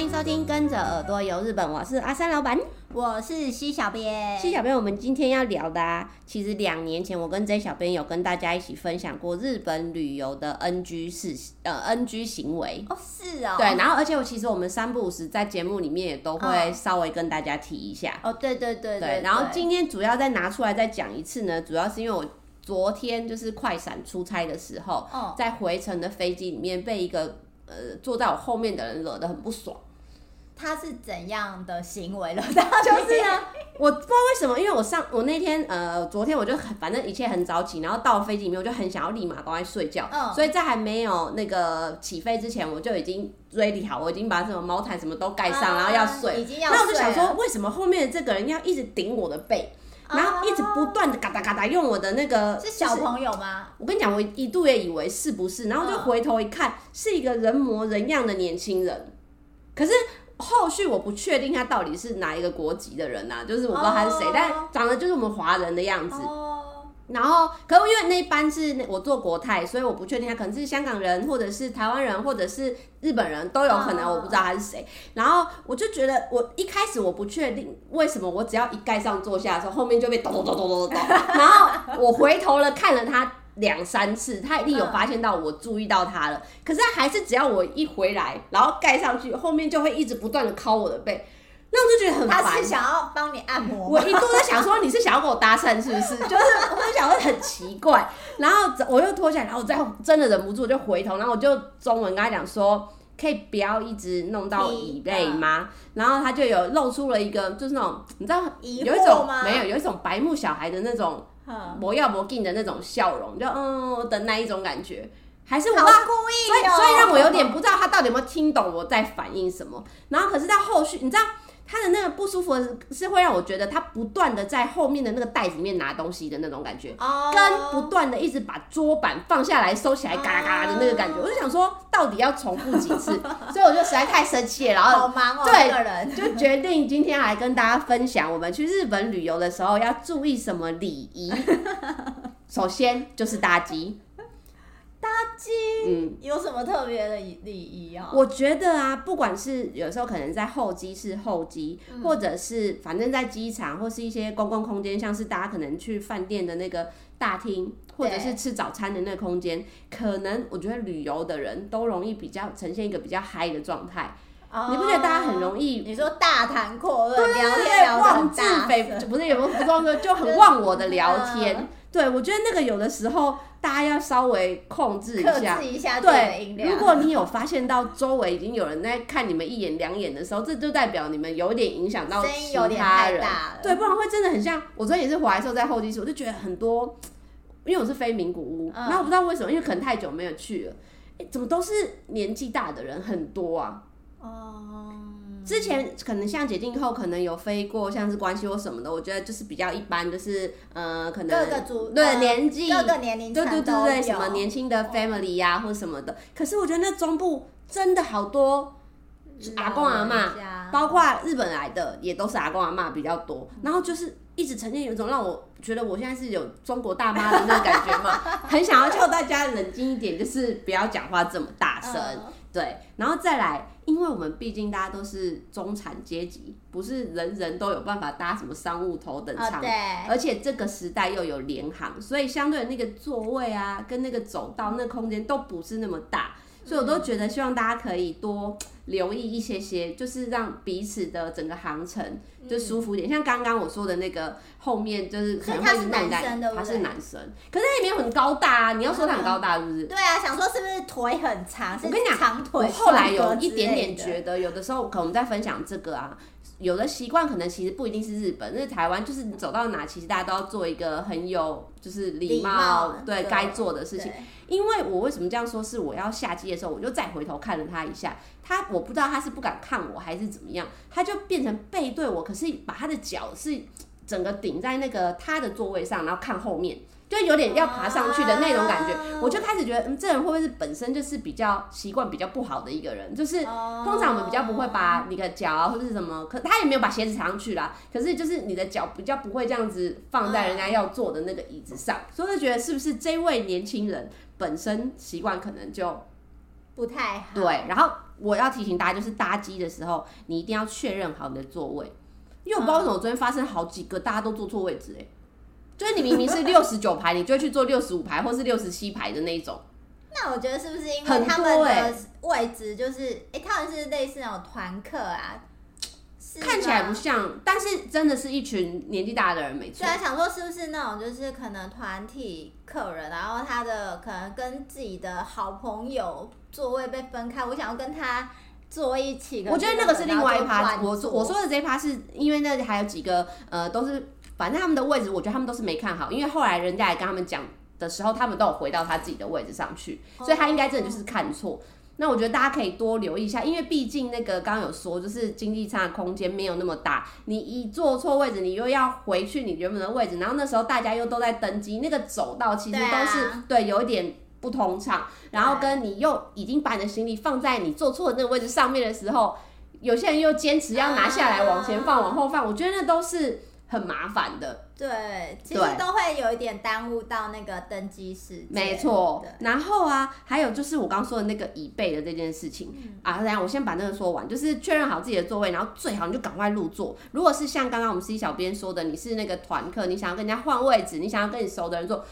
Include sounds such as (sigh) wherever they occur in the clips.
欢迎收听《跟着耳朵游日本》，我是阿三老板，我是西小编。西小编，我们今天要聊的啊，其实两年前我跟 J 小编有跟大家一起分享过日本旅游的 NG 事，呃，NG 行为。哦，是哦。对，然后而且我其实我们三不五时在节目里面也都会稍微跟大家提一下。哦，对对对对，然后今天主要再拿出来再讲一次呢，主要是因为我昨天就是快闪出差的时候，哦，在回程的飞机里面被一个。呃，坐在我后面的人惹得很不爽。他是怎样的行为了？(laughs) 就是呢，我不知道为什么，因为我上我那天呃，昨天我就很反正一切很早起，然后到了飞机里面，我就很想要立马赶快睡觉。嗯。所以在还没有那个起飞之前，我就已经 ready 好，我已经把什么毛毯什么都盖上，然后要睡。已经要睡。那我就想说，为什么后面这个人要一直顶我的背？然后一直不断的嘎哒嘎哒用我的那个，是小朋友吗？我跟你讲，我一度也以为是不是，然后就回头一看，是一个人模人样的年轻人。可是后续我不确定他到底是哪一个国籍的人啊，就是我不知道他是谁，但长得就是我们华人的样子。然后，可是因为那一班是我做国泰，所以我不确定他可能是香港人，或者是台湾人，或者是日本人都有可能，我不知道他是谁。然后我就觉得，我一开始我不确定为什么，我只要一盖上坐下的时候，后面就被咚咚咚咚咚咚。(laughs) 然后我回头了看了他两三次，他一定有发现到我注意到他了。可是他还是只要我一回来，然后盖上去，后面就会一直不断的敲我的背。那我就觉得很烦。他是想要帮你按摩。我一度在想说，你是想要跟我搭讪是不是？(laughs) 就是我就想说很奇怪，然后我又脱下来，然后我再真的忍不住就回头，然后我就中文跟他讲说，可以不要一直弄到椅背吗？然后他就有露出了一个就是那种你知道有一种没有有一种白目小孩的那种魔要魔镜的那种笑容，就嗯的那一种感觉，还是我故意，所以所以让我有点不知道他到底有没有听懂我在反应什么。然后可是到后续你知道。他的那个不舒服是会让我觉得他不断的在后面的那个袋子里面拿东西的那种感觉，oh. 跟不断的一直把桌板放下来收起来嘎啦嘎啦的那个感觉，我就想说到底要重复几次，(laughs) 所以我就实在太生气了，然后好忙哦，对，就决定今天来跟大家分享我们去日本旅游的时候要注意什么礼仪。(laughs) 首先就是搭机。搭机，嗯，有什么特别的礼仪啊？我觉得啊，不管是有时候可能在候机室候机，嗯，或者是反正在机场或是一些公共空间，像是大家可能去饭店的那个大厅，或者是吃早餐的那个空间，可能我觉得旅游的人都容易比较呈现一个比较嗨的状态。哦，你不觉得大家很容易？你说大谈阔论，对，聊天妄自菲薄，不是有没有服装说就很 (laughs) 忘我的聊天。对，我觉得那个有的时候大家要稍微控制一下，克制一下对，如果你有发现到周围已经有人在看你们一眼两眼的时候，这就代表你们有点影响到其他人。对，不然会真的很像。我昨天也是回来的时候在候机室，我就觉得很多，因为我是非名古屋，然后我不知道为什么，因为可能太久没有去了，欸，怎么都是年纪大的人很多啊？哦。之前可能像解禁后，可能有飞过像是关系或什么的，我觉得就是比较一般，就是呃，可能各个族对年纪各个年龄对对对对，什么年轻的 family 呀、啊、或什么的。可是我觉得那中部真的好多阿公阿妈，包括日本来的也都是阿公阿妈比较多。然后就是一直呈现有一种让我觉得我现在是有中国大妈的那个感觉嘛，(laughs) 很想要叫大家冷静一点，就是不要讲话这么大声。对，然后再来，因为我们毕竟大家都是中产阶级，不是人人都有办法搭什么商务头等舱，对，而且这个时代又有联航，所以相对的那个座位啊，跟那个走道那空间都不是那么大。所以我都觉得，希望大家可以多留意一些些，就是让彼此的整个航程就舒服一点。像刚刚我说的那个后面，就是可能会是男生，他是男生，可是他也没有很高大啊。你要说他很高大，是不是？对啊，想说是不是腿很长？我跟你讲，长腿。我后来有一点点觉得，有的时候可能我们在分享这个啊，有的习惯可能其实不一定是日本，那台湾就是你走到哪，其实大家都要做一个很有就是礼貌，对该做的事情。因为我为什么这样说？是我要下机的时候，我就再回头看了他一下。他我不知道他是不敢看我还是怎么样，他就变成背对我，可是把他的脚是整个顶在那个他的座位上，然后看后面，就有点要爬上去的那种感觉。我就开始觉得，嗯，这人会不会是本身就是比较习惯比较不好的一个人？就是通常我们比较不会把你的脚啊或者是什么，可他也没有把鞋子踩上去啦。可是就是你的脚比较不会这样子放在人家要坐的那个椅子上，所以就觉得是不是这位年轻人？本身习惯可能就不太好。对，然后我要提醒大家，就是搭机的时候，你一定要确认好你的座位，因为我不知道为什么我昨天发生好几个大家都坐错位置，哎，就是你明明是六十九排，你就会去做六十五排或是六十七排的那一种。那我觉得是不是因为他们的位置就是，哎、欸，他们是类似那种团客啊？看起来不像，但是真的是一群年纪大的人，没错。对啊，想说是不是那种就是可能团体客人，然后他的可能跟自己的好朋友座位被分开，我想要跟他坐一起。我觉得那个是另外一趴，我我说的这一趴是因为那里还有几个呃，都是反正他们的位置，我觉得他们都是没看好，因为后来人家也跟他们讲的时候，他们都有回到他自己的位置上去，所以他应该真的就是看错。那我觉得大家可以多留意一下，因为毕竟那个刚刚有说，就是经济舱的空间没有那么大，你一坐错位置，你又要回去你原本的位置，然后那时候大家又都在登机，那个走道其实都是对有一点不通畅，然后跟你又已经把你的行李放在你坐错的那个位置上面的时候，有些人又坚持要拿下来往前放、往后放，我觉得那都是。很麻烦的，对，其实都会有一点耽误到那个登机时间。没错，然后啊，还有就是我刚刚说的那个椅背的这件事情、嗯、啊，等下我先把那个说完，就是确认好自己的座位，然后最好你就赶快入座。如果是像刚刚我们 C 小编说的，你是那个团客，你想要跟人家换位置，你想要跟你熟的人坐。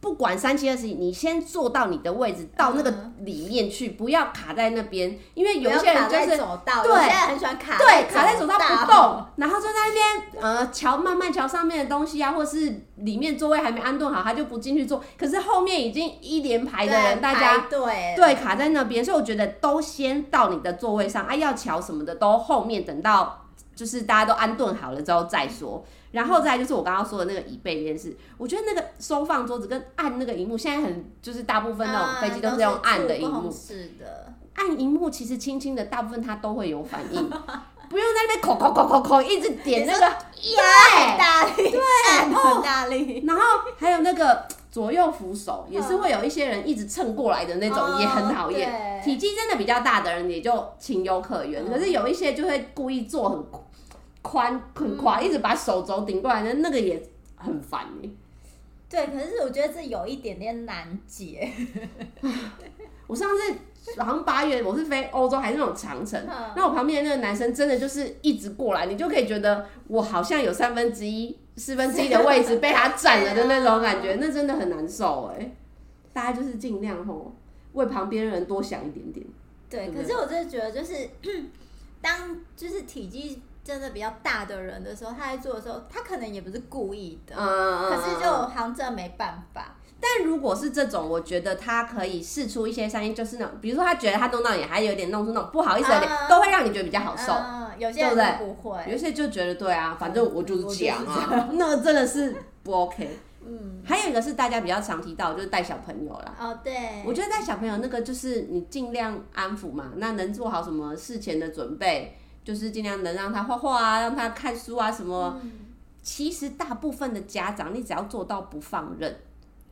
不管三七二十一，你先坐到你的位置，到那个里面去，不要卡在那边，因为有些人就是对，很喜欢卡，对，卡在走道不动，然后就在那边呃瞧慢慢瞧上面的东西啊，或是里面座位还没安顿好，他就不进去坐。可是后面已经一连排的人，大家对对卡在那边，所以我觉得都先到你的座位上啊，要瞧什么的都后面等到就是大家都安顿好了之后再说。然后再就是我刚刚说的那个椅背这件事，我觉得那个收放桌子跟按那个荧幕，现在很就是大部分那种飞机都是用按的荧幕，是的，按荧幕其实轻轻的，大部分它都会有反应，不用在那边口口口口口一直点那个，对，大力，对，很大力，然后还有那个左右扶手，也是会有一些人一直蹭过来的那种，也很讨厌。体积真的比较大的人也就情有可原，可是有一些就会故意坐很。宽很宽，一直把手肘顶过来那，那个也很烦耶。对，可是我觉得这有一点点难解。(laughs) 我上次好像八月，我是飞欧洲还是那种长城，那我旁边那个男生真的就是一直过来，你就可以觉得我好像有三分之一、四分之一的位置被他占了的那种感觉，(laughs) 那真的很难受哎。大家就是尽量吼为旁边人多想一点点。对，可是我真的觉得就是 (clears throat) 当就是体积。真的比较大的人的时候，他在做的时候，他可能也不是故意的，嗯、可是就好像真的没办法。但如果是这种，我觉得他可以试出一些声音，就是那种，比如说他觉得他弄到你，还有点弄出那种不好意思的脸，嗯、都会让你觉得比较好受。嗯、有些人不会，有些就觉得对啊，反正我就是讲啊，那真的是不 OK。嗯，还有一个是大家比较常提到，就是带小朋友啦。哦，对，我觉得带小朋友那个就是你尽量安抚嘛，那能做好什么事前的准备。就是尽量能让他画画啊，让他看书啊什么。嗯、其实大部分的家长，你只要做到不放任，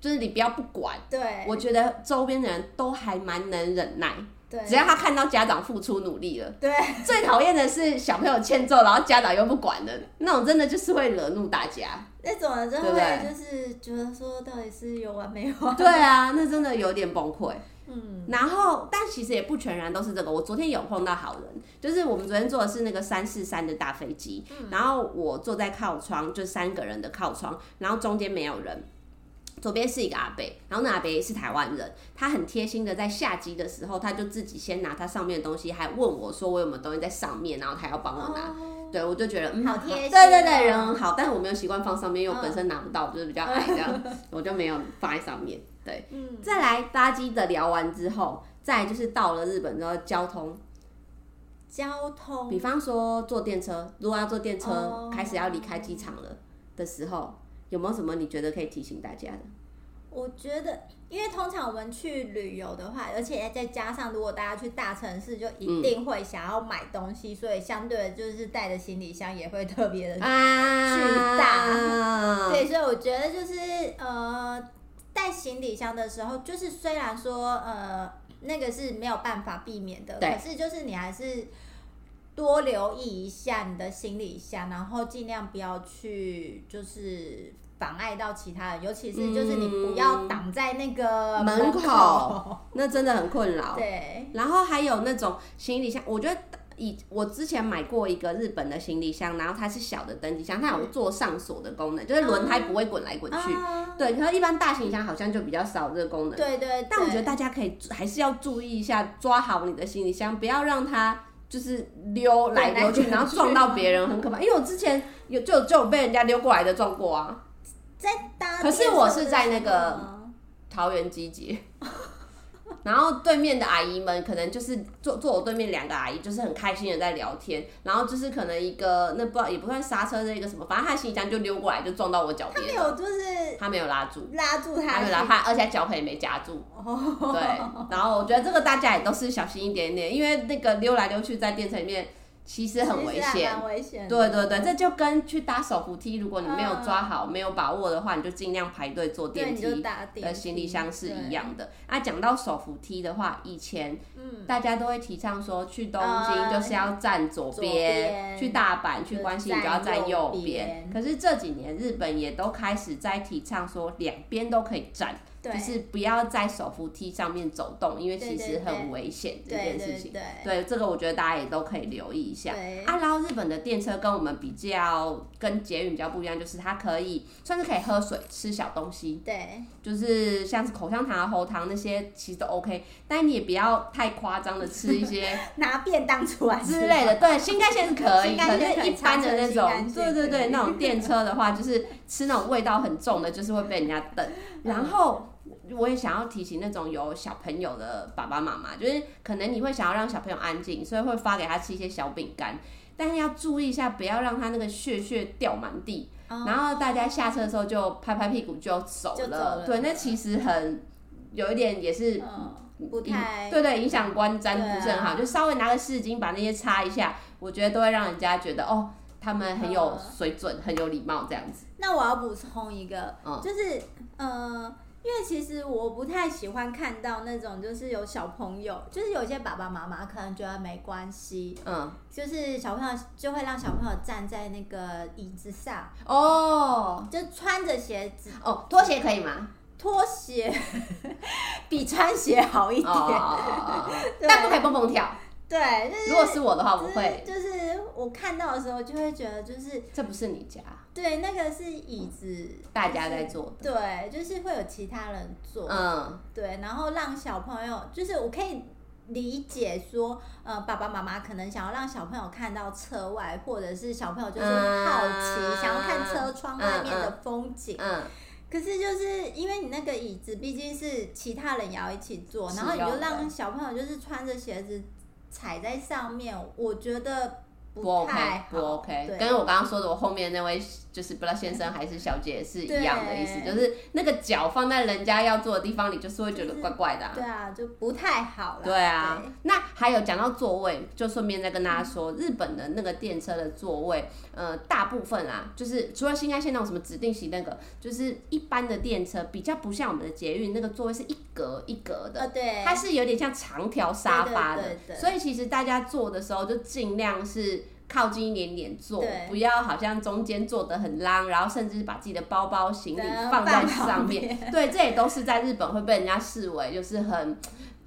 就是你不要不管。对，我觉得周边的人都还蛮能忍耐。对，只要他看到家长付出努力了。对，(laughs) 最讨厌的是小朋友欠揍，然后家长又不管的那种，真的就是会惹怒大家。那种人真的会就是觉得说，到底是有完没完？对啊，那真的有点崩溃。嗯，然后，但其实也不全然都是这个。我昨天有碰到好人，就是我们昨天坐的是那个三四三的大飞机，嗯、然后我坐在靠窗，就三个人的靠窗，然后中间没有人，左边是一个阿伯，然后那阿伯是台湾人，他很贴心的在下机的时候，他就自己先拿他上面的东西，还问我说我有没有东西在上面，然后他要帮我拿。哦、对，我就觉得嗯，好贴心、哦，对对对，人很好，但是我没有习惯放上面，因为我本身拿不到，就是比较矮这样，(laughs) 我就没有放在上面。对，嗯、再来搭机的聊完之后。再就是到了日本之后，交通，交通，比方说坐电车，如果要坐电车，哦、开始要离开机场了的时候，有没有什么你觉得可以提醒大家的？我觉得，因为通常我们去旅游的话，而且再加上如果大家去大城市，就一定会想要买东西，嗯、所以相对的就是带的行李箱也会特别的巨大。啊、对，所以我觉得就是呃，带行李箱的时候，就是虽然说呃。那个是没有办法避免的，可是就是你还是多留意一下你的行李箱，然后尽量不要去就是妨碍到其他人，尤其是就是你不要挡在那个门口，门口那真的很困扰。(laughs) 对，然后还有那种行李箱，我觉得。以我之前买过一个日本的行李箱，然后它是小的登机箱，它有做上锁的功能，就是轮胎不会滚来滚去。啊、对，可是一般大行李箱好像就比较少这个功能。对对，对。但我觉得大家可以还是要注意一下，抓好你的行李箱，不要让它就是溜来溜去，然后撞到别人，很可怕。因为我之前有就就有被人家溜过来的撞过啊。在搭。可是我是在那个桃园机捷。(laughs) 然后对面的阿姨们可能就是坐坐我对面两个阿姨，就是很开心的在聊天。然后就是可能一个那不知道也不算刹车的一个什么，反正他行李箱就溜过来就撞到我脚边。他没有，就是他没有拉住，拉住他，他没有拉他，而且脚盆也没夹住。对，然后我觉得这个大家也都是小心一点点，因为那个溜来溜去在电车里面。其实很危险，危险。对对对，这就跟去搭手扶梯，如果你没有抓好、嗯、没有把握的话，你就尽量排队坐电梯的行李箱是一样的。啊，讲到手扶梯的话，以前大家都会提倡说，去东京就是要站左边、嗯，去大阪、去关西你就要站右边。可是这几年日本也都开始在提倡说，两边都可以站。就是不要在手扶梯上面走动，因为其实很危险这件事情。对，这个我觉得大家也都可以留意一下。啊，然后日本的电车跟我们比较，跟捷运比较不一样，就是它可以算是可以喝水、吃小东西。对，就是像是口香糖啊、喉糖那些，其实都 OK。但你也不要太夸张的吃一些 (laughs) 拿便当出来之类的。(laughs) 对，新干线是可以，可是一般的那种，对对对，那种 (laughs) 电车的话，就是吃那种味道很重的，就是会被人家瞪。然后。我也想要提醒那种有小朋友的爸爸妈妈，就是可能你会想要让小朋友安静，所以会发给他吃一些小饼干，但是要注意一下，不要让他那个屑屑掉满地。Oh. 然后大家下车的时候就拍拍屁股就走了。走了对，那其实很有一点也是不太对对，影响观瞻不是很好，啊，就稍微拿个湿巾把那些擦一下，我觉得都会让人家觉得哦，他们很有水准，很有礼貌这样子。那我要补充一个，嗯、就是呃。因为其实我不太喜欢看到那种，就是有小朋友，就是有些爸爸妈妈可能觉得没关系，嗯，就是小朋友就会让小朋友站在那个椅子上，哦，就穿着鞋子，哦，拖鞋可以吗？拖鞋比穿鞋好一点，哦、(laughs) 但不可以蹦蹦跳。对，就是如果是我的话，我会。就是我看到的时候，就会觉得就是这不是你家。对，那个是椅子，大家在坐。对，就是会有其他人坐。嗯，对，然后让小朋友，就是我可以理解说，呃，爸爸妈妈可能想要让小朋友看到车外，或者是小朋友就是好奇，嗯、想要看车窗外面的风景。嗯。嗯可是就是因为你那个椅子毕竟是其他人也要一起坐，然后你就让小朋友就是穿着鞋子。踩在上面，我觉得不，OK，不 OK。跟我刚刚说的，我后面那位。就是不知道先生还是小姐是一样的意思，就是那个脚放在人家要坐的地方，你就是会觉得怪怪的、啊就是。对啊，就不太好了。对啊，对那还有讲到座位，就顺便再跟大家说，日本的那个电车的座位，呃，大部分啊，就是除了新干线那种什么指定席那个，就是一般的电车比较不像我们的捷运那个座位是一格一格的，对，它是有点像长条沙发的，所以其实大家坐的时候就尽量是。靠近一点点坐，不要好像中间坐得很浪，然后甚至把自己的包包行李放在上面。对，这也都是在日本会被人家视为就是很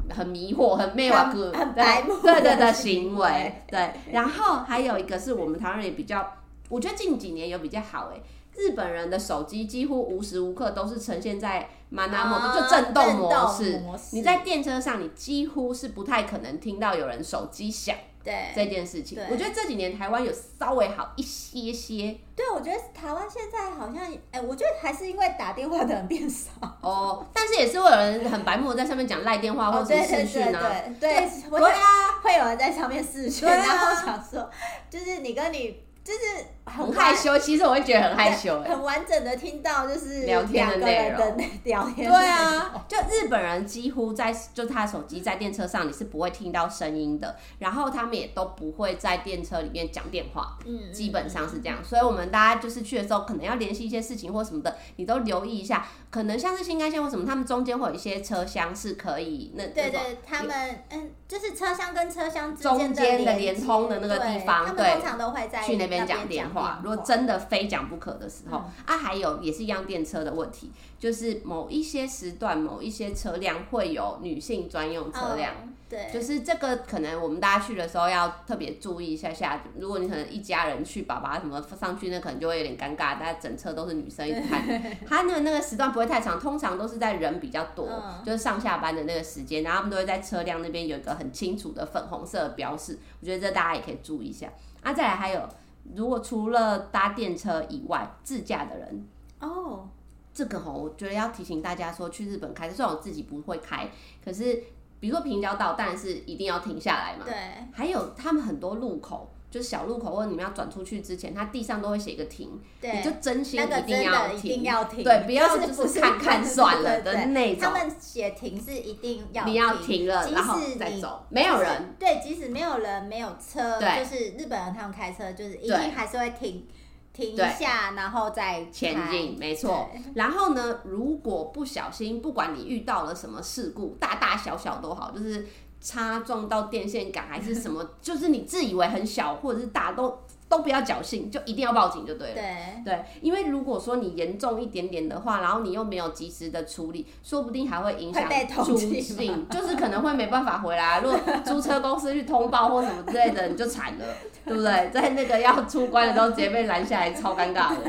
很迷惑、很迷惑、很 (laughs) 很白目对对的行为。对，然后还有一个是我们台湾人也比较，我觉得近几年有比较好诶。日本人的手机几乎无时无刻都是呈现在 mana mode 就震动模式。你在电车上，你几乎是不太可能听到有人手机响。对这件事情，我觉得这几年台湾有稍微好一些些。对，我觉得台湾现在好像，哎、欸，我觉得还是因为打电话的人变少。哦，但是也是会有人很白目，在上面讲赖电话或者视讯啊。对对对，对，对，对啊，会有人在上面视讯，然后想说，就是你跟你。就是很，害羞，其实我会觉得很害羞，很完整的听到就是聊天的内容，(laughs) 聊天。对啊，就日本人几乎在，就是他手机在电车上你是不会听到声音的，然后他们也都不会在电车里面讲电话，嗯，基本上是这样。所以我们大家就是去的时候，可能要联系一些事情或什么的，你都留意一下。可能像是新干线或什么，他们中间会有一些车厢是可以那对对，他们嗯，就是车厢跟车厢中间的连通的那个地方，对，他们通常都会在去那边边讲电话。如果真的非讲不可的时候，嗯、啊，还有也是一样电车的问题，就是某一些时段、某一些车辆会有女性专用车辆。嗯对，就是这个，可能我们大家去的时候要特别注意一下下。如果你可能一家人去，爸爸什么上去，那可能就会有点尴尬。大家整车都是女生一直看，他那个那个时段不会太长，通常都是在人比较多，嗯、就是上下班的那个时间，然后他们都会在车辆那边有一个很清楚的粉红色的标示。我觉得这大家也可以注意一下。啊，再来还有，如果除了搭电车以外，自驾的人哦，这个吼，我觉得要提醒大家说，去日本开车，虽然我自己不会开，可是。比如说平交道，当然是一定要停下来嘛。对。还有他们很多路口，就是小路口，或者你们要转出去之前，它地上都会写一个停。对。你就真心一定要停。一定要停。对，不要就是看看算了的那种。他们写停是一定要。你要停了，然后再走。没有人。对，即使没有人，没有车，就是日本人他们开车，就是一定还是会停。停一下，然后再前进，没错。然后呢，如果不小心，不管你遇到了什么事故，大大小小都好，就是擦撞到电线杆还是什么，(laughs) 就是你自以为很小或者是大都。都不要侥幸，就一定要报警就对了。对对，因为如果说你严重一点点的话，然后你又没有及时的处理，说不定还会影响租赁，就是可能会没办法回来。如果租车公司去通报或什么之类的，你就惨了，对不对？在那个要出关的时候直接被拦下来，超尴尬的。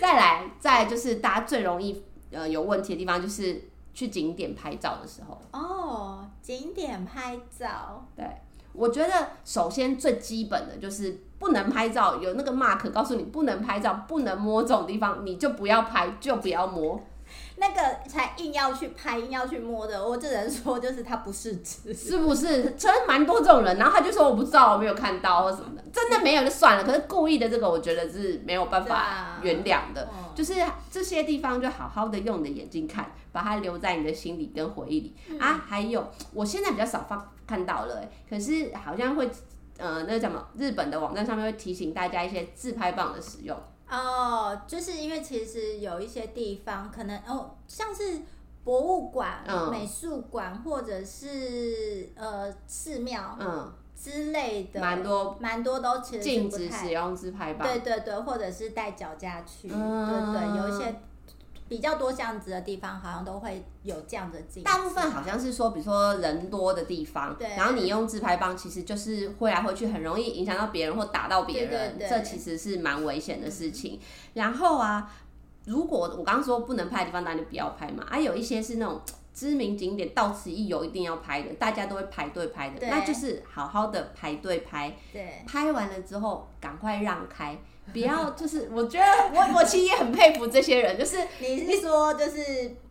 再来，再来就是大家最容易呃有问题的地方，就是去景点拍照的时候。哦，景点拍照，对。我觉得首先最基本的就是不能拍照，有那个 mark 告诉你不能拍照，不能摸这种地方，你就不要拍，就不要摸。那个才硬要去拍，硬要去摸的，我只能说就是他不是直，是不是？真蛮多这种人，然后他就说我不知道，我没有看到或什么的，真的没有就算了。可是故意的这个，我觉得是没有办法原谅的。啊、就是这些地方就好好的用你的眼睛看，把它留在你的心里跟回忆里、嗯、啊。还有，我现在比较少放看到了，可是好像会呃，那个什么日本的网站上面会提醒大家一些自拍棒的使用。哦，就是因为其实有一些地方可能哦，像是博物馆、嗯、美术馆或者是呃寺庙嗯之类的，蛮多蛮多都其实禁止使用自拍棒，对对对，或者是带脚架去，嗯、对对，有一些。比较多这样子的地方，好像都会有这样的经历。大部分好像是说，比如说人多的地方，对，然后你用自拍棒，其实就是挥来挥去，很容易影响到别人或打到别人，对对对，这其实是蛮危险的事情。然后啊，如果我刚刚说不能拍的地方，那就不要拍嘛。啊，有一些是那种知名景点，到此一游一定要拍的，大家都会排队拍的，那就是好好的排队拍。对，拍完了之后赶快让开。不要，就是我觉得我我其实也很佩服这些人，就是 (laughs) 你是说就是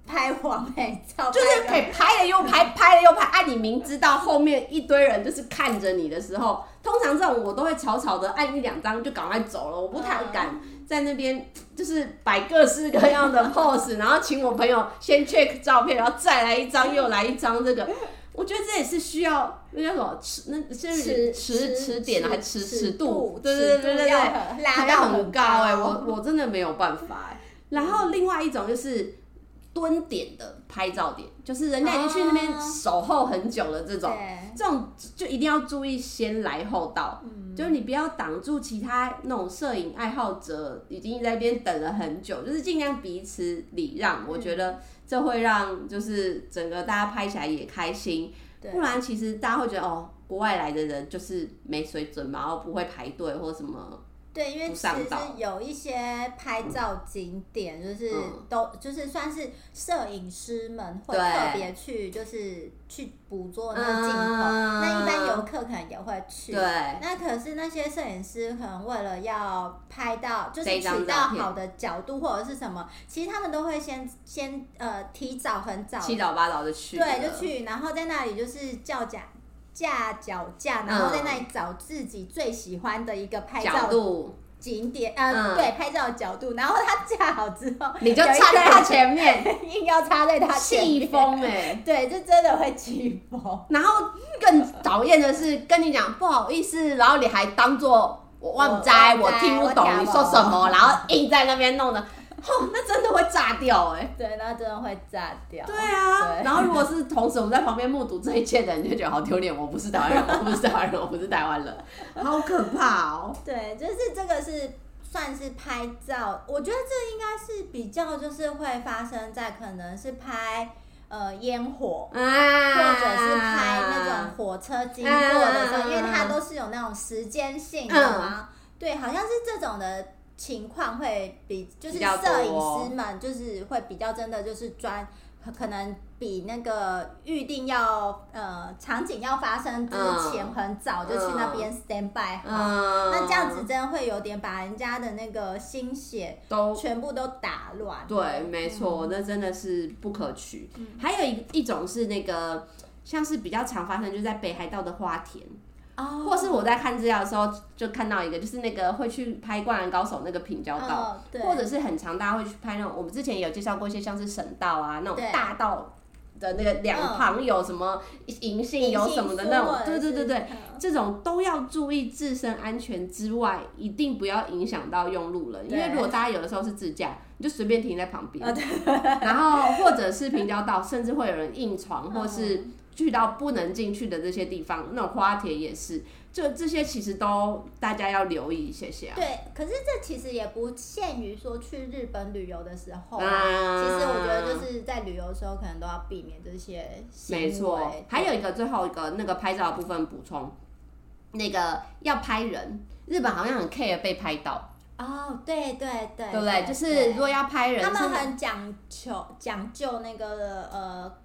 拍完美照，就是可以拍了又拍，拍了又拍。(laughs) 哎，你明知道后面一堆人就是看着你的时候，通常这种我都会草草的按一两张就赶快走了，我不太敢在那边就是摆各式各样的 pose，(laughs) 然后请我朋友先 check 照片，然后再来一张又来一张这个。我觉得这也是需要那叫什么尺，那是尺尺点还是尺尺度？对对对对对，拉到很高哎，我我真的没有办法哎。然后另外一种就是蹲点的拍照点，就是人家已经去那边守候很久了，这种这种就一定要注意先来后到，就是你不要挡住其他那种摄影爱好者已经在那边等了很久，就是尽量彼此礼让，我觉得。这会让就是整个大家拍起来也开心，不然其实大家会觉得哦，国外来的人就是没水准嘛，然后不会排队或什么。对，因为其实有一些拍照景点，就是都、嗯、就是算是摄影师们会特别去，就是去捕捉那个镜头。嗯、那一般游客可能也会去。对。那可是那些摄影师可能为了要拍到，就是取到好的角度或者是什么，其实他们都会先先呃提早很早，七早八早的去。对，就去，然后在那里就是叫假。架脚架，然后在那里找自己最喜欢的一个拍照度景点，呃，嗯、对，拍照的角度。然后他架好之后，(laughs) 你就插在他前面，(laughs) 硬要插在他前面，气疯哎！(laughs) 对，就真的会气疯。然后更讨厌的是跟你讲不好意思，然后你还当做我忘灾，我听不懂你说什么，然后硬在那边弄的。哦，那真的会炸掉哎、欸。对，那真的会炸掉。对啊。对然后如果是同时我们在旁边目睹这一切的人，就觉得好丢脸。我不是台湾人，我不是台湾人，我不是台湾人，(laughs) 好可怕哦。对，就是这个是算是拍照，我觉得这应该是比较就是会发生在可能是拍。呃，烟火，啊，或者是拍那种火车经过的时候，啊，因为它都是有那种时间性的嘛，嗯，对，好像是这种的情况会比，就是摄影师们就是会比较真的就是专。可能比那个预定要呃场景要发生之前很早就去那边 stand by 好，嗯，那这样子真的会有点把人家的那个心血都全部都打乱。对，没错，嗯，那真的是不可取。嗯，还有一一种是那个像是比较常发生，就是在北海道的花田。Oh, 或是我在看资料的时候，就看到一个，就是那个会去拍《灌篮高手》那个平交道，oh, 或者是很常大家会去拍那种。我们之前也有介绍过一些，像是省道啊那种大道的那个两旁有什么银杏有什么的那种，对对对对，这种都要注意自身安全之外，一定不要影响到用路人。因为如果大家有的时候是自驾，你就随便停在旁边，然后或者是平交道，甚至会有人硬闯，或是。去到不能进去的这些地方，那种花田也是，就这些其实都大家要留意一些些啊。对，可是这其实也不限于说去日本旅游的时候啊。啊其实我觉得就是在旅游的时候，可能都要避免这些。没错，还有一个最后一个那个拍照的部分补充，那个要拍人，日本好像很 care 被拍到。哦，对对对，对不对？就是如果要拍人，他们很讲求讲究那个呃。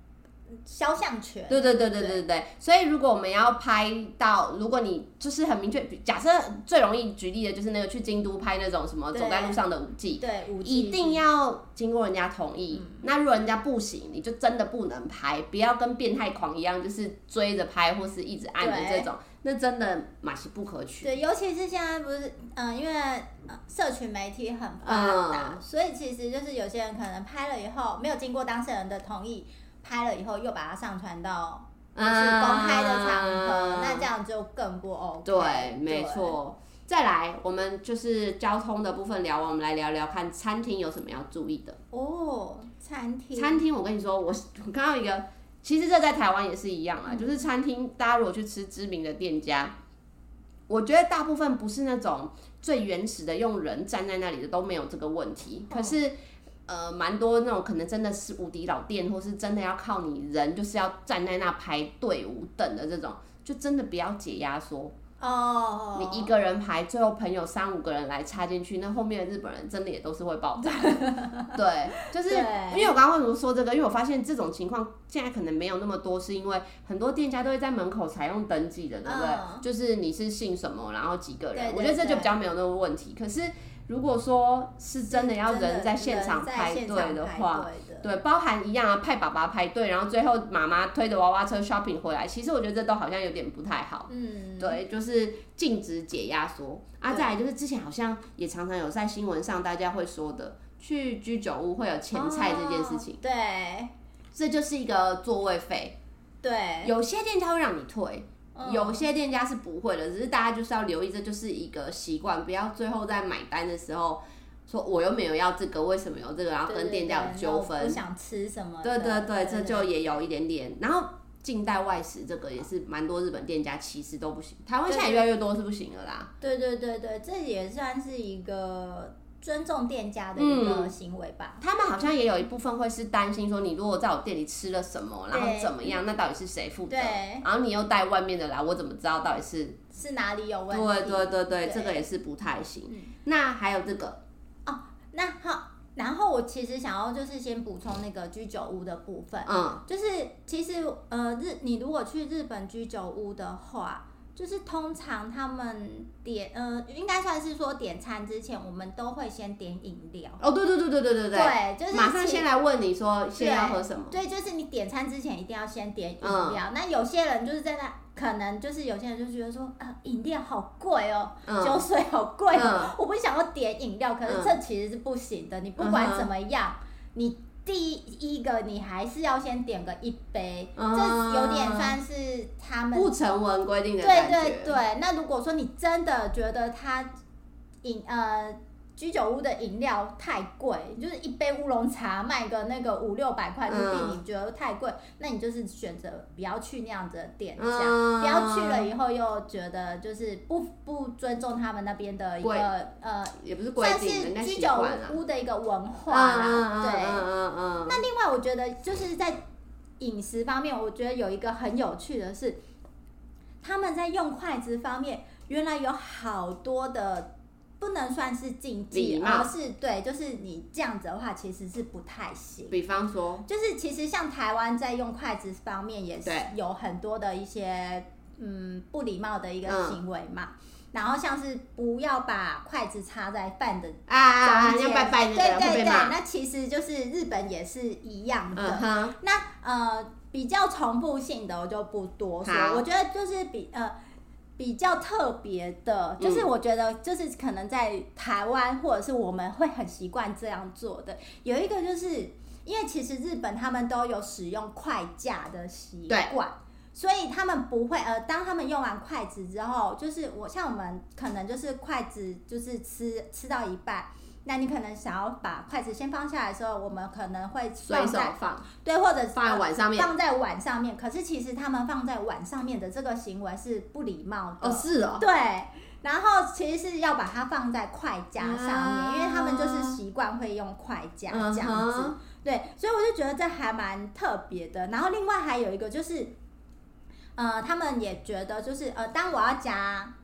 肖像权，对对对对对对，所以如果我们要拍到，如果你就是很明确，假设最容易举例的就是那个去京都拍那种什么走在路上的舞伎，对，舞伎一定要经过人家同意。那如果人家不行，你就真的不能拍，不要跟变态狂一样，就是追着拍或是一直按的这种，那真的马是不可取。对，尤其是现在不是，嗯，因为社群媒体很发达，所以其实就是有些人可能拍了以后没有经过当事人的同意。拍了以后又把它上传到就是公开的场合，那这样就更不 OK。对，没错。再来，我们就是交通的部分聊完，我们来聊聊看餐厅有什么要注意的哦。餐厅，餐厅，我跟你说，我我看到一个，其实这在台湾也是一样啊，就是餐厅，大家如果去吃知名的店家，我觉得大部分不是那种最原始的用人站在那里的都没有这个问题，可是。呃，蛮多那种可能真的是无敌老店，或是真的要靠你人，就是要站在那排队伍等的这种，就真的不要解压缩哦。你一个人排，最后朋友三五个人来插进去，那后面的日本人真的也都是会爆炸。(laughs) 对，就是因为我刚刚为什么说这个？因为我发现这种情况现在可能没有那么多，是因为很多店家都会在门口采用登记的，对不对？哦、就是你是姓什么，然后几个人，我觉得这就比较没有那个问题。可是。如果说是真的要人在现场排队的话，对，包含一样啊，派爸爸排队，然后最后妈妈推着娃娃车 shopping 回来，其实我觉得这都好像有点不太好。嗯，对，就是禁止解压缩。啊，再来就是之前好像也常常有在新闻上大家会说的，去居酒屋会有前菜这件事情。对，这就是一个座位费。对，有些店家会让你退。有些店家是不会的，只是大家就是要留意，这就是一个习惯，不要最后在买单的时候说我又没有要这个，为什么有这个，然后跟店家有纠纷。不想吃什么？对对对，这就也有一点点。然后近代外食这个也是蛮多日本店家其实都不行，台湾现在越来越多是不行了啦。对对对对，这也算是一个。尊重店家的一个行为吧。嗯，他们好像也有一部分会是担心说，你如果在我店里吃了什么，然后怎么样，那到底是谁负责？对。然后你又带外面的来，我怎么知道到底是是哪里有问题？对对对对，这个也是不太行。嗯，那还有这个哦，那好，然后我其实想要就是先补充那个居酒屋的部分，嗯，就是其实呃日，你如果去日本居酒屋的话。就是通常他们点，呃，应该算是说点餐之前，我们都会先点饮料。哦，对对对对对对对。对，就是马上先来问你说，先要喝什么？对，就是你点餐之前一定要先点饮料。嗯、那有些人就是在那，可能就是有些人就觉得说，呃，饮料好贵哦，嗯、酒水好贵哦，嗯、我不想要点饮料。可是这其实是不行的，你不管怎么样，嗯、你。第一个，你还是要先点个一杯，嗯、这有点算是他们不成文规定的。对对对，那如果说你真的觉得他饮呃居酒屋的饮料太贵，就是一杯乌龙茶卖个那个五六百块日币，你觉得太贵，那你就是选择不要去那样子的店家，嗯、不要去了以后又觉得就是不不尊重他们那边的一个呃，也不是算是居酒屋的一个文化啦，对。那另外我觉得就是在饮食方面，我觉得有一个很有趣的是，他们在用筷子方面，原来有好多的。不能算是禁忌，而是对，就是你这样子的话，其实是不太行。比方说，就是其实像台湾在用筷子方面也是有很多的一些嗯不礼貌的一个行为嘛。嗯、然后像是不要把筷子插在饭的啊，要拜拜的，对对对，那其实就是日本也是一样的。嗯、那呃比较重复性的我就不多说，我觉得就是比呃。比较特别的，就是我觉得，就是可能在台湾或者是我们会很习惯这样做的。有一个就是，因为其实日本他们都有使用筷架的习惯，所以他们不会呃，当他们用完筷子之后，就是我像我们可能就是筷子就是吃吃到一半。那你可能想要把筷子先放下来的时候，我们可能会随手放，对，或者放在碗上面，放在碗上面。可是其实他们放在碗上面的这个行为是不礼貌的。哦，是哦。对，然后其实是要把它放在筷架上面，啊、因为他们就是习惯会用筷架这样子。嗯、对，所以我就觉得这还蛮特别的。然后另外还有一个就是，呃，他们也觉得就是呃，当我要夹。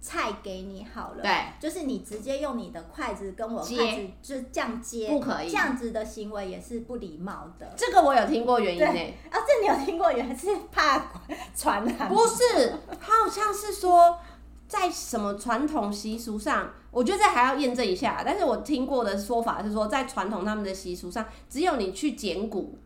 菜给你好了，对，就是你直接用你的筷子跟我筷子就这样接，不可以，这样子的行为也是不礼貌的。这个我有听过原因呢，啊，这你有听过原因是怕传染？不是，好像是说在什么传统习俗上，我觉得这还要验证一下。但是我听过的说法是说，在传统他们的习俗上，只有你去捡骨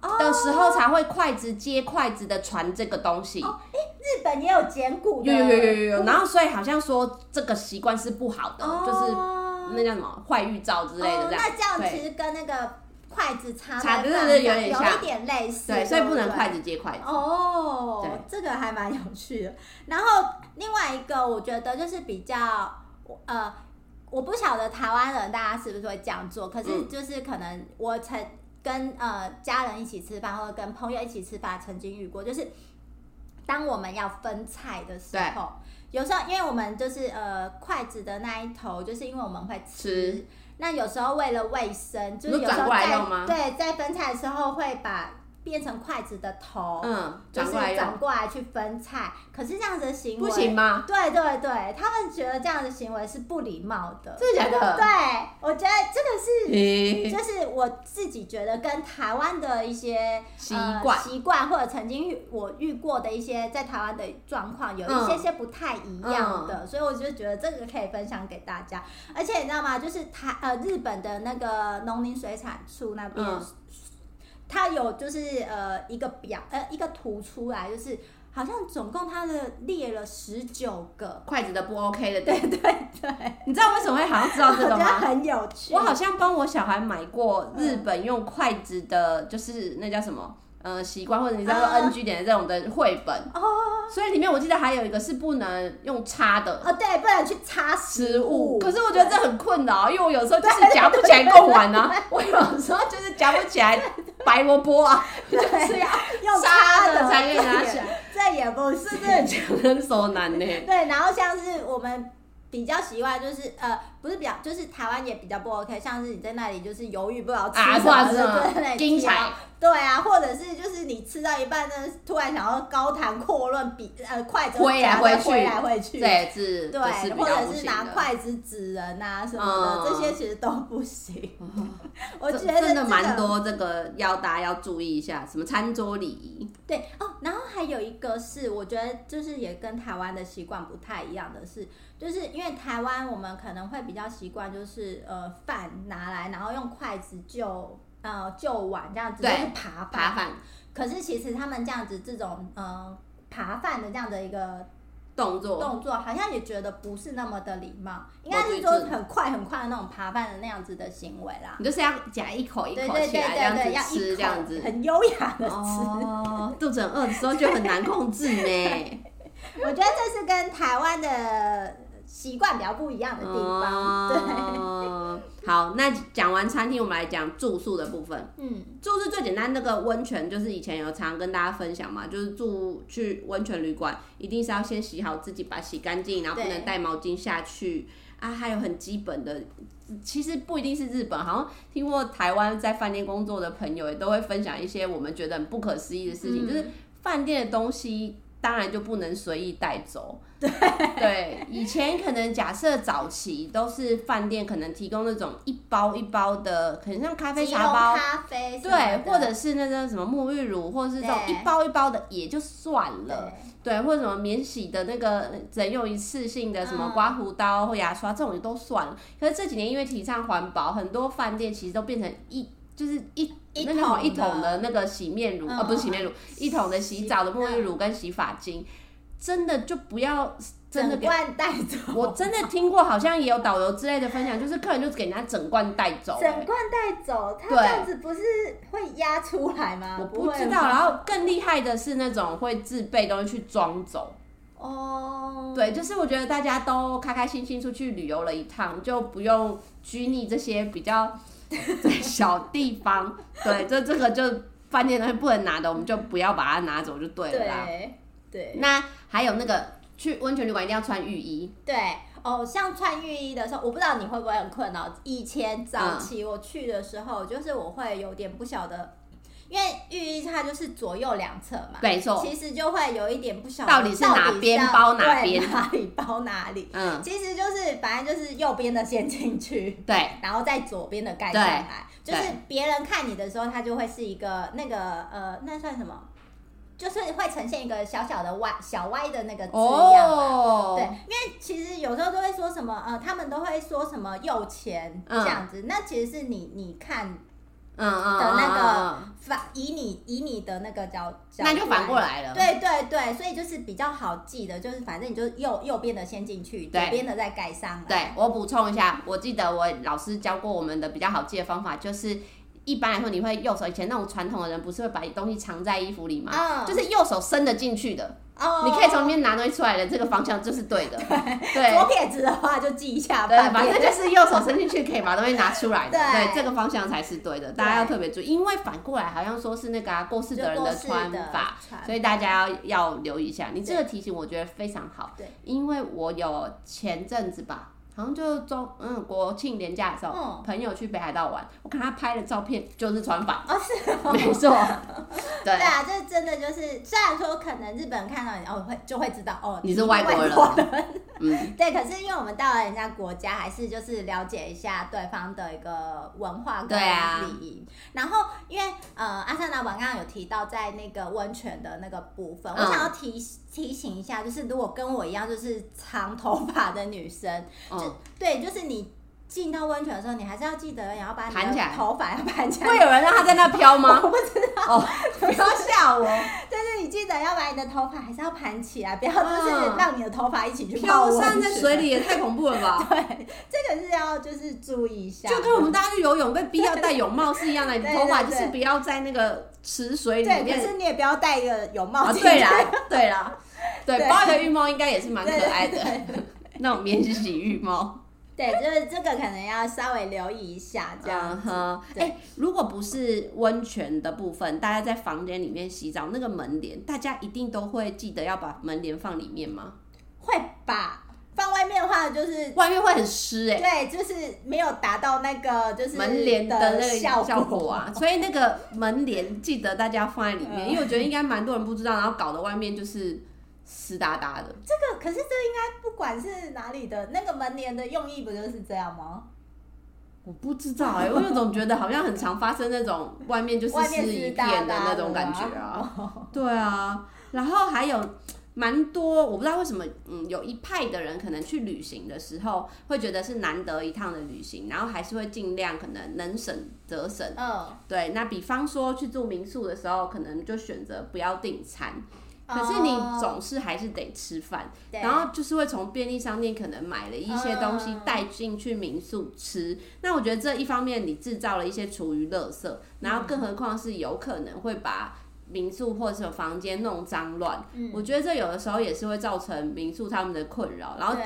的时候才会筷子接筷子的传这个东西。哦欸日本也有剪骨的，有有有有有，然后所以好像说这个习惯是不好的，哦、就是那叫什么坏预兆之类的这样。哦、那这样其实跟那个筷子插插对对对有点，有一点类似。对，所以不能筷子接筷子。哦，对这个还蛮有趣的。然后另外一个，我觉得就是比较呃，我不晓得台湾人大家是不是会这样做，可是就是可能我曾跟呃家人一起吃饭，或者跟朋友一起吃饭，曾经遇过，就是。当我们要分菜的时候，有时候因为我们就是呃筷子的那一头，就是因为我们会吃，吃那有时候为了卫生，就是有时候在对在分菜的时候会把。变成筷子的头，嗯，就是转过来去分菜。可是这样子的行为不行吗？对对对，他们觉得这样的行为是不礼貌的。真的假的？对，我觉得这个是，欸、就是我自己觉得跟台湾的一些习惯习惯，或者曾经遇我遇过的一些在台湾的状况，有一些些不太一样的，嗯、所以我就觉得这个可以分享给大家。而且你知道吗？就是台呃日本的那个农林水产处那边。嗯它有就是呃一个表呃一个图出来，就是好像总共它的列了十九个筷子的不 OK 的，对对对。你知道为什么会好像知道这个吗？很有趣。我好像帮我小孩买过日本用筷子的，就是那叫什么？呃，习惯或者你知道说 NG 点的这种的绘本哦，所以里面我记得还有一个是不能用叉的哦，对，不能去插食物。可是我觉得这很困扰，因为我有时候就是夹不起来贡丸啊，(laughs) 我有时候就是夹不起来白萝卜啊，就 (laughs) 是要用叉的才可以拿起来。这也不是，这讲很手难呢。对，然后像是我们。比较习惯就是呃，不是比较，就是台湾也比较不 OK，像是你在那里就是犹豫不知道吃什么，啊、对对对，对啊，或者是就是你吃到一半呢，突然想要高谈阔论，比呃筷子挥来挥去，挥来挥去，对，是，对，或者是拿筷子指人啊什么的，嗯、这些其实都不行。嗯、(laughs) 我觉得、这个、真的蛮多这个要大家要注意一下，什么餐桌礼仪。对哦，然后还有一个是，我觉得就是也跟台湾的习惯不太一样的是。就是因为台湾，我们可能会比较习惯，就是呃饭拿来，然后用筷子就呃就碗这样子，就是扒饭。扒饭。可是其实他们这样子这种呃扒饭的这样的一个动作动作，好像也觉得不是那么的礼貌，应该是说很快很快的那种扒饭的那样子的行为啦。你就是要夹一口一口起来这样子吃，这样子很优雅的吃。哦，肚子很饿的时候就很难控制呢。(laughs) 我觉得这是跟台湾的。习惯比较不一样的地方。哦、对，好，那讲完餐厅，我们来讲住宿的部分。嗯，住宿最简单，那个温泉就是以前有常常跟大家分享嘛，就是住去温泉旅馆，一定是要先洗好自己，把洗干净，然后不能带毛巾下去啊。还有很基本的，其实不一定是日本，好像听过台湾在饭店工作的朋友也都会分享一些我们觉得很不可思议的事情，嗯、就是饭店的东西。当然就不能随意带走。对对，以前可能假设早期都是饭店可能提供那种一包一包的，可能像咖啡茶包，咖啡对，或者是那个什么沐浴乳，或者是这种一包一包的也就算了。对，对，或者什么免洗的那个只用一次性的什么刮胡刀或牙刷，这种也都算了。可是这几年因为提倡环保，很多饭店其实都变成一。就是一一桶一桶的那个洗面乳，呃、嗯哦，不是洗面乳，一桶的洗澡的沐浴乳跟洗发精，真的就不要真的整罐带走。我真的听过，好像也有导游之类的分享，就是客人就给人家整罐带走，整罐带走，他这样子不是会压出来吗？我不知道。然后更厉害的是那种会自备东西去装走。哦，对，就是我觉得大家都开开心心出去旅游了一趟，就不用拘泥这些比较。(laughs) 在小地方，对，这这个就饭店东西不能拿的，我们就不要把它拿走就对了啦。对，对。那还有那个去温泉旅馆一定要穿浴衣。对，哦，像穿浴衣的时候，我不知道你会不会很困扰。以前早期我去的时候，嗯、就是我会有点不晓得。因为浴衣它就是左右两侧嘛，没错，其实就会有一点不晓得到底是哪边包哪边，(laughs) 哪里包哪里。嗯，其实就是反正就是右边的先进去，对，然后再左边的盖上来。就是别人看你的时候，它就会是一个那个呃，那算什么？就是会呈现一个小小的歪小歪的那个字样。哦，对，因为其实有时候都会说什么呃，他们都会说什么右前这样子，嗯、那其实是你你看。嗯嗯的那个反以你以你的那个角角，那就反过来了。对对对，所以就是比较好记的，就是反正你就右右边的先进去，左边的再盖上。对，我补充一下，我记得我老师教过我们的比较好记的方法，就是一般来说你会右手，以前那种传统的人不是会把东西藏在衣服里吗？嗯，就是右手伸得进去的。哦，你可以从里面拿东西出来的，这个方向就是对的。对，左撇子的话就记一下。对，反正就是右手伸进去可以把东西拿出来的。对，这个方向才是对的，大家要特别注意，因为反过来好像说是那个过世的人的穿法，所以大家要要留意一下。你这个提醒我觉得非常好。对，因为我有前阵子吧。然后就中嗯国庆年假的时候，嗯、朋友去北海道玩，我看他拍的照片就是穿法，哦是哦，没错，(laughs) 对，对啊，这真的就是虽然说可能日本人看到你哦会就会知道哦你是外国人，嗯，对，可是因为我们到了人家国家，还是就是了解一下对方的一个文化跟礼仪。啊、然后因为呃阿善老板刚刚有提到在那个温泉的那个部分，嗯、我想要提提醒一下，就是如果跟我一样就是长头发的女生，嗯、就对，就是你。进到温泉的时候，你还是要记得，然后把你的头发要盘起来。会有人让他在那飘吗？(laughs) 我不知道。哦，(laughs) 不要吓我。但是你记得要把你的头发还是要盘起来，不要就是让你的头发一起去泡温泉。飘散在水里也太恐怖了吧？(laughs) 对，这个是要就是注意一下。就跟我们大家去游泳被逼要戴泳帽是一样的，你头发就是不要在那个池水里面。对，可是你也不要戴一个泳帽。对啦，对啦，对，包一个浴帽应该也是蛮可爱的，那种免洗浴帽。对，就是这个可能要稍微留意一下，这样子。哎、uh huh. 欸，如果不是温泉的部分，大家在房间里面洗澡，那个门帘，大家一定都会记得要把门帘放里面吗？会吧，放外面的话就是外面会很湿哎。对，就是没有达到那个就是门帘的那个效果啊。所以那个门帘记得大家放在里面，因为我觉得应该蛮多人不知道，然后搞得外面就是。湿哒哒的，这个可是这应该不管是哪里的那个门帘的用意不就是这样吗？我不知道哎、欸，(laughs) 我有种觉得好像很常发生那种外面就是湿一片的那种感觉啊。(laughs) 对啊，然后还有蛮多，我不知道为什么，嗯，有一派的人可能去旅行的时候会觉得是难得一趟的旅行，然后还是会尽量可能能省则省。嗯，对，那比方说去住民宿的时候，可能就选择不要订餐。可是你总是还是得吃饭，对然后就是会从便利商店可能买了一些东西带进去民宿吃。嗯、那我觉得这一方面你制造了一些厨余垃圾，然后更何况是有可能会把民宿或者房间弄脏乱，嗯，我觉得这有的时候也是会造成民宿他们的困扰。然后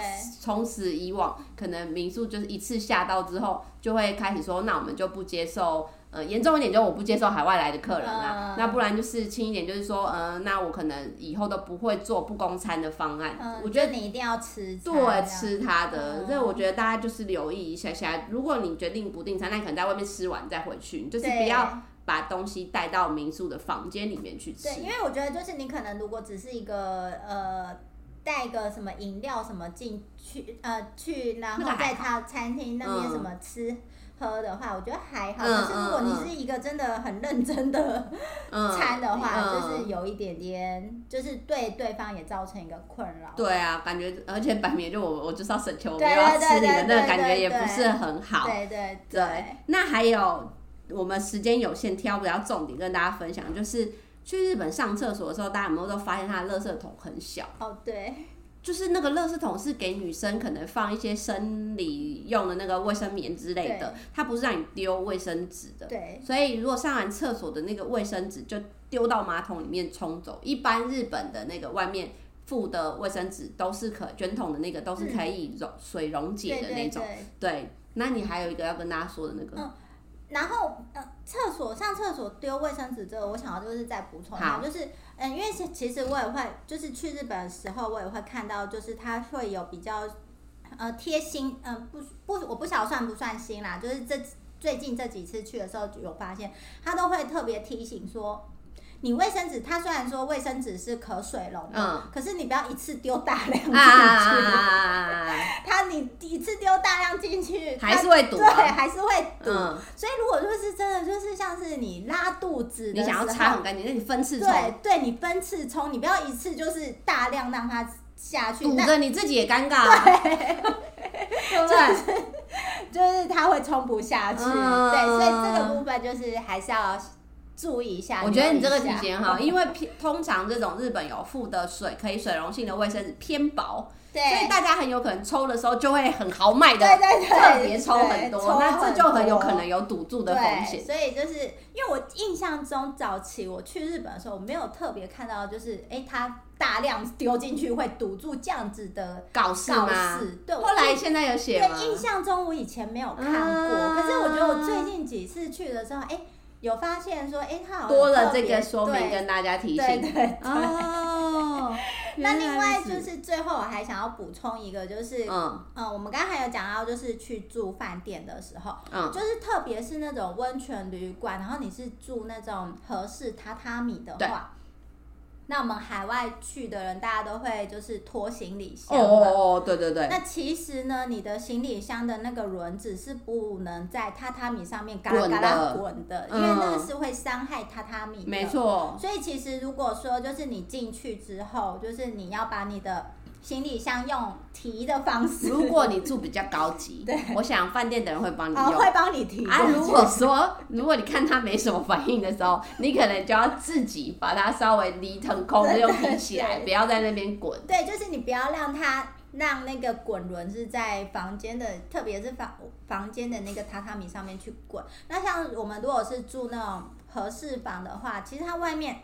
从此以往，可能民宿就是一次下到之后，就会开始说，那我们就不接受。呃，严重一点就我不接受海外来的客人啊，嗯、那不然就是轻一点，就是说，呃，那我可能以后都不会做不供餐的方案。嗯、我觉得你一定要吃，对，吃它的。所以、嗯、我觉得大家就是留意一下下，如果你决定不订餐，那你可能在外面吃完再回去，就是不要把东西带到民宿的房间里面去吃。对，因为我觉得就是你可能如果只是一个呃带个什么饮料什么进去呃去，然后在他餐厅那边什么吃。嗯喝的话，我觉得还好。可是如果你是一个真的很认真的 (laughs) 餐的话，就是有一点点，就是对对方也造成一个困扰。对啊，感觉而且摆明就我我就是要省钱，我不要吃你的，那个感觉也不是很好。对对对，对。那还有我们时间有限，挑比较重点跟大家分享，就是去日本上厕所的时候，大家有没有都发现它的垃圾桶很小？哦，对。就是那个垃圾桶是给女生可能放一些生理用的那个卫生棉之类的，它不是让你丢卫生纸的。对。所以如果上完厕所的那个卫生纸就丢到马桶里面冲走，一般日本的那个外面附的卫生纸都是可卷筒的那个都是可以溶水溶解的那种。对，对，对，对。那你还有一个要跟大家说的那个。嗯然后，呃，厕所上厕所丢卫生纸这个，我想要就是再补充一下，就是，嗯，因为其实我也会，就是去日本的时候，我也会看到，就是它会有比较，呃，贴心，嗯、呃，不不，我不晓得算不算新啦，就是这最近这几次去的时候，有发现，他都会特别提醒说。你卫生纸，它虽然说卫生纸是可水溶的，嗯，可是你不要一次丢大量进去。啊、它你一次丢大量进去，还是会堵、啊，对，还是会堵。嗯、所以如果说是真的，就是像是你拉肚子，你想要擦很干净，那你分次冲。对，对你分次冲，你不要一次就是大量让它下去，堵着你自己也尴尬。对，(laughs) 就是就是它会冲不下去。嗯、对，所以这个部分就是还是要。注意一下，我觉得你这个提醒很好，(laughs) 因为偏通常这种日本有附的水可以水溶性的卫生纸偏薄，对，所以大家很有可能抽的时候就会很豪迈的，对对对，特别抽很多，那这就很有可能有堵住的风险。所以就是因为我印象中早期我去日本的时候，我没有特别看到就是哎、欸，它大量丢进去会堵住这样子的告示吗？对，后来现在有写吗？对，印象中我以前没有看过，啊、可是我觉得我最近几次去的时候，哎、欸。有发现说，哎、欸，它好像多了这个说明跟大家提醒，对对对。(laughs) 哦，(laughs) 那另外就是最后我还想要补充一个，就是嗯嗯，我们刚刚还有讲到，就是去住饭店的时候，嗯，就是特别是那种温泉旅馆，然后你是住那种合适榻榻米的话。那我们海外去的人，大家都会就是拖行李箱。哦哦哦，对对对。那其实呢，你的行李箱的那个轮子是不能在榻榻米上面嘎啦嘎啦滚的，因为那个是会伤害榻榻米的。没错。所以其实如果说就是你进去之后，就是你要把你的。行李箱用提的方式，如果你住比较高级，(laughs) 对，我想饭店的人会帮你用，会帮你提。啊，如果说如果你看他没什么反应的时候，你可能就要自己把它稍微离腾空，用提起来，(laughs) 不要在那边滚。对，就是你不要让它让那个滚轮是在房间的，特别是房房间的那个榻榻米上面去滚。那像我们如果是住那种合适房的话，其实它外面，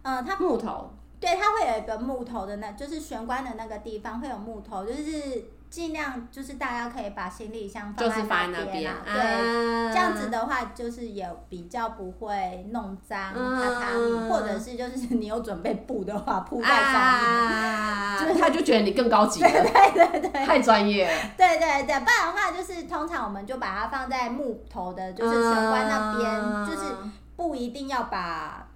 呃，它木头。对，它会有一个木头的那，就是玄关的那个地方会有木头，就是尽量就是大家可以把行李箱放在那边啊。对，啊、这样子的话就是也比较不会弄脏榻榻米，啊、或者是就是 (laughs) 你有准备布的话铺在上面，啊、(laughs) 就是他就觉得你更高级了，对对对对，太专业了。对对对，不然的话就是通常我们就把它放在木头的，就是玄关那边，啊、就是不一定要把。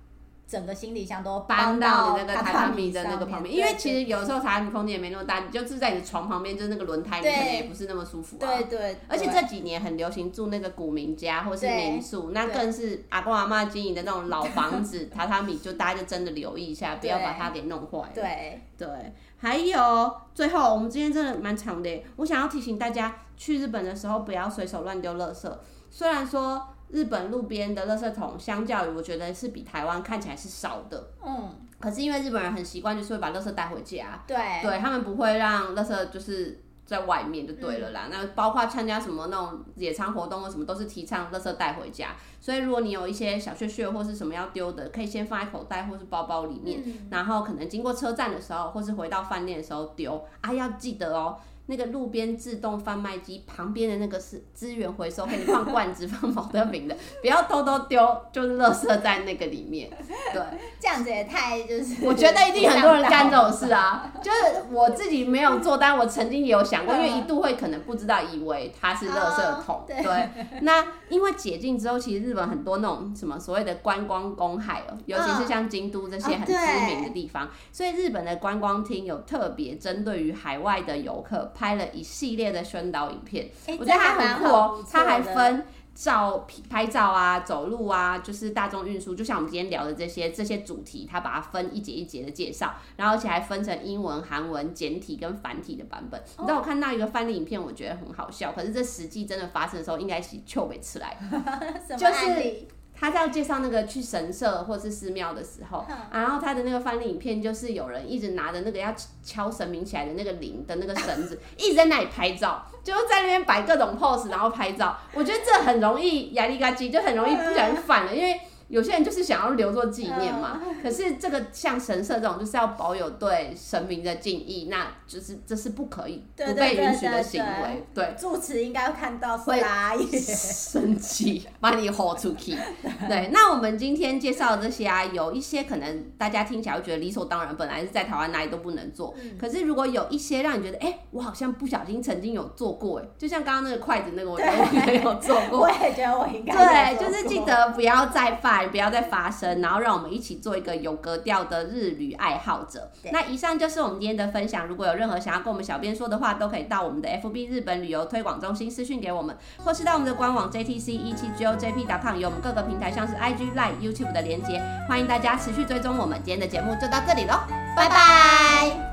整个行李箱都搬到你那个榻榻米的那个旁边，因为其实有时候榻榻米空间也没那么大，你就是在你的床旁边，就是那个轮胎，你可能也不是那么舒服啊。对对。而且这几年很流行住那个古民家或是民宿，那更是阿公阿妈经营的那种老房子，榻榻米就大家就真的留意一下，不要把它给弄坏了。对对。还有最后，我们今天真的蛮长的，我想要提醒大家，去日本的时候不要随手乱丢垃圾，虽然说。日本路边的垃圾桶，相较于我觉得是比台湾看起来是少的。嗯，可是因为日本人很习惯，就是会把垃圾带回家。对，对他们不会让垃圾就是在外面就对了啦。嗯、那包括参加什么那种野餐活动或什么，都是提倡垃圾带回家。所以如果你有一些小屑屑或是什么要丢的，可以先放在口袋或是包包里面，嗯、然后可能经过车站的时候，或是回到饭店的时候丢啊，要记得哦。那个路边自动贩卖机旁边的那个是资源回收，可以放罐子、放保特瓶的，(laughs) 不要偷偷丢，就是垃圾在那个里面。对，这样子也太就是。(laughs) 我觉得一定很多人干这种事啊，(laughs) 就是我自己没有做，但我曾经也有想过，因为一度会可能不知道，以为它是垃圾桶。对，对。那因为解禁之后，其实日本很多那种什么所谓的观光公海哦，尤其是像京都这些很知名的地方，所以日本的观光厅有特别针对于海外的游客。拍了一系列的宣导影片，欸、我觉得他很酷哦。它还分照拍照啊、走路啊，就是大众运输，就像我们今天聊的这些这些主题，它把它分一节一节的介绍，然后而且还分成英文、韩文、简体跟繁体的版本。哦、你知道我看到一个范例影片，我觉得很好笑，可是这实际真的发生的时候，应该是秋北吃来，(laughs) 就是。他在介绍那个去神社或是寺庙的时候，然后他的那个翻译影片就是有人一直拿着那个要敲神明起来的那个铃的那个绳子，(laughs) 一直在那里拍照，就在那边摆各种 pose，然后拍照。我觉得这很容易压力嘎叽，就很容易不小心反了，因为。有些人就是想要留作纪念嘛，可是这个像神社这种，就是要保有对神明的敬意，那就是这是不可以不被允许的行为。对，住持应该会看到会 (laughs) (laughs) 生气，把你吼出去。对，那我们今天介绍的这些啊，有一些可能大家听起来会觉得理所当然，本来是在台湾哪里都不能做。可是如果有一些让你觉得，哎，我好像不小心曾经有做过，哎，就像刚刚那个筷子那个，我觉得我没有做过。(laughs) 我也觉得我应该对，就是记得不要再犯。不要再发生，然后让我们一起做一个有格调的日旅爱好者。那以上就是我们今天的分享。如果有任何想要跟我们小编说的话，都可以到我们的 FB 日本旅游推广中心私讯给我们，或是到我们的官网 JTC 一七 GOJP.com，有我们各个平台像是 IG、Line、YouTube 的连接，欢迎大家持续追踪我们。今天的节目就到这里喽，拜拜。